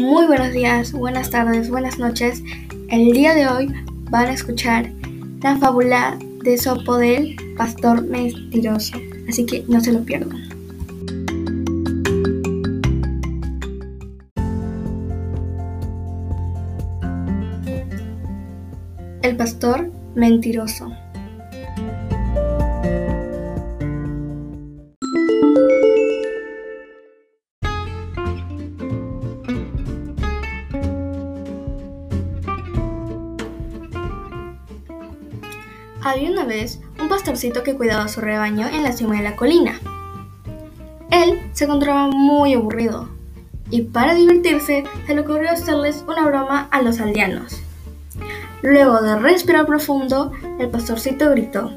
Muy buenos días, buenas tardes, buenas noches. El día de hoy van a escuchar la fábula de Sopo del pastor mentiroso, así que no se lo pierdan. El pastor mentiroso. Había una vez un pastorcito que cuidaba su rebaño en la cima de la colina. Él se encontraba muy aburrido y para divertirse se le ocurrió hacerles una broma a los aldeanos. Luego de respirar profundo, el pastorcito gritó.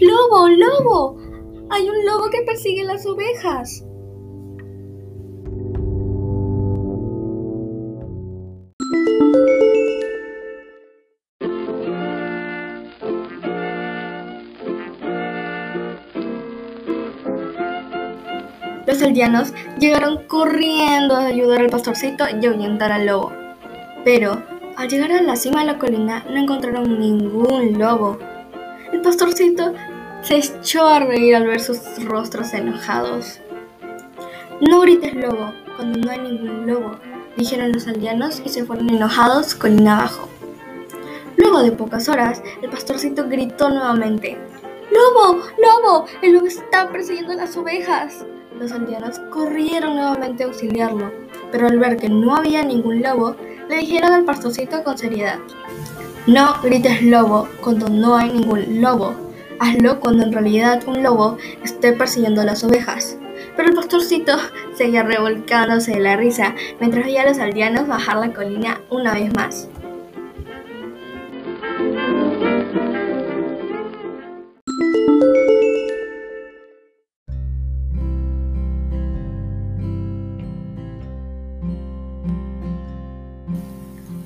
¡Lobo, lobo! Hay un lobo que persigue las ovejas. Los aldeanos llegaron corriendo a ayudar al pastorcito y ahuyentar al lobo. Pero al llegar a la cima de la colina no encontraron ningún lobo. El pastorcito se echó a reír al ver sus rostros enojados. No grites lobo cuando no hay ningún lobo, dijeron los aldeanos y se fueron enojados colina abajo. Luego de pocas horas, el pastorcito gritó nuevamente, ¡Lobo! ¡Lobo! El lobo está persiguiendo a las ovejas. Los aldeanos corrieron nuevamente a auxiliarlo, pero al ver que no había ningún lobo, le dijeron al pastorcito con seriedad, no grites lobo cuando no hay ningún lobo, hazlo cuando en realidad un lobo esté persiguiendo a las ovejas. Pero el pastorcito seguía revolcándose de la risa mientras veía a los aldeanos bajar la colina una vez más.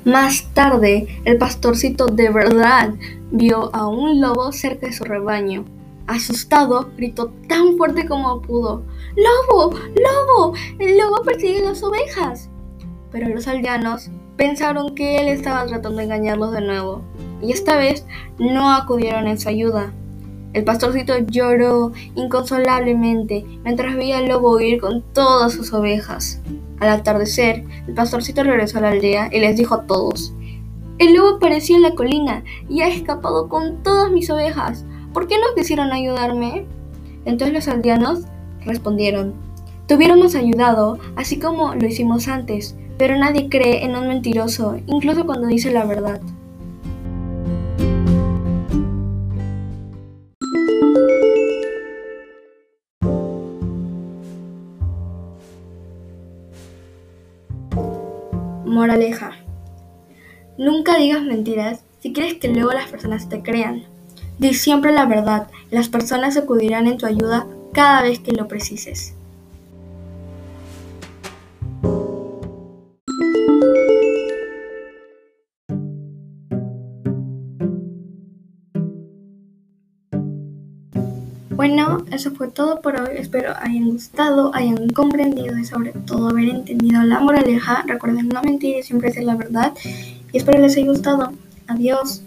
Más tarde, el pastorcito de verdad vio a un lobo cerca de su rebaño. Asustado, gritó tan fuerte como pudo. ¡Lobo! ¡Lobo! ¡El lobo persigue las ovejas! Pero los aldeanos pensaron que él estaba tratando de engañarlos de nuevo, y esta vez no acudieron en su ayuda. El pastorcito lloró inconsolablemente mientras veía al lobo huir con todas sus ovejas. Al atardecer, el pastorcito regresó a la aldea y les dijo a todos, El lobo apareció en la colina y ha escapado con todas mis ovejas. ¿Por qué no quisieron ayudarme? Entonces los aldeanos respondieron, Te hubiéramos ayudado, así como lo hicimos antes, pero nadie cree en un mentiroso, incluso cuando dice la verdad. Moraleja. Nunca digas mentiras si quieres que luego las personas te crean. Di siempre la verdad, las personas acudirán en tu ayuda cada vez que lo precises. Bueno, eso fue todo por hoy. Espero hayan gustado, hayan comprendido y sobre todo haber entendido la moraleja. Recuerden no mentir y siempre decir la verdad. Y espero les haya gustado. Adiós.